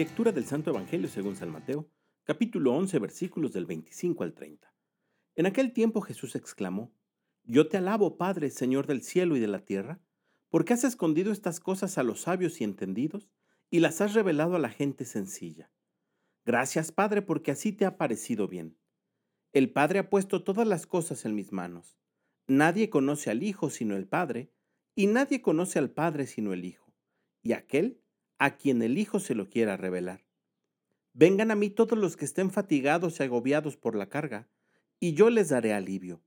Lectura del Santo Evangelio según San Mateo, capítulo 11, versículos del 25 al 30. En aquel tiempo Jesús exclamó, Yo te alabo, Padre, Señor del cielo y de la tierra, porque has escondido estas cosas a los sabios y entendidos y las has revelado a la gente sencilla. Gracias, Padre, porque así te ha parecido bien. El Padre ha puesto todas las cosas en mis manos. Nadie conoce al Hijo sino el Padre, y nadie conoce al Padre sino el Hijo, y aquel a quien el Hijo se lo quiera revelar. Vengan a mí todos los que estén fatigados y agobiados por la carga, y yo les daré alivio.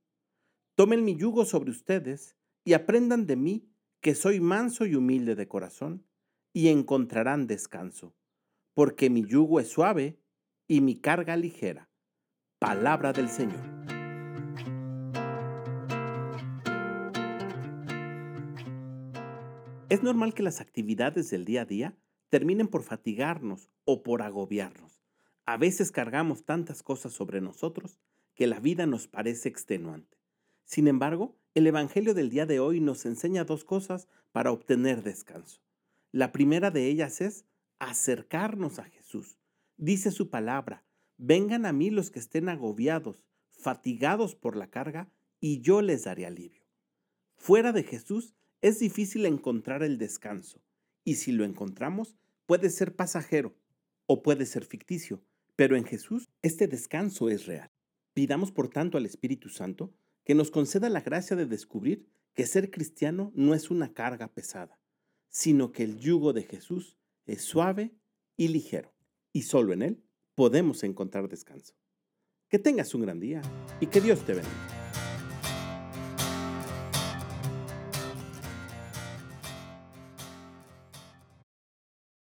Tomen mi yugo sobre ustedes y aprendan de mí, que soy manso y humilde de corazón, y encontrarán descanso, porque mi yugo es suave y mi carga ligera. Palabra del Señor. Es normal que las actividades del día a día terminen por fatigarnos o por agobiarnos. A veces cargamos tantas cosas sobre nosotros que la vida nos parece extenuante. Sin embargo, el Evangelio del día de hoy nos enseña dos cosas para obtener descanso. La primera de ellas es acercarnos a Jesús. Dice su palabra, vengan a mí los que estén agobiados, fatigados por la carga, y yo les daré alivio. Fuera de Jesús es difícil encontrar el descanso, y si lo encontramos, puede ser pasajero o puede ser ficticio, pero en Jesús este descanso es real. Pidamos por tanto al Espíritu Santo que nos conceda la gracia de descubrir que ser cristiano no es una carga pesada, sino que el yugo de Jesús es suave y ligero, y solo en Él podemos encontrar descanso. Que tengas un gran día y que Dios te bendiga.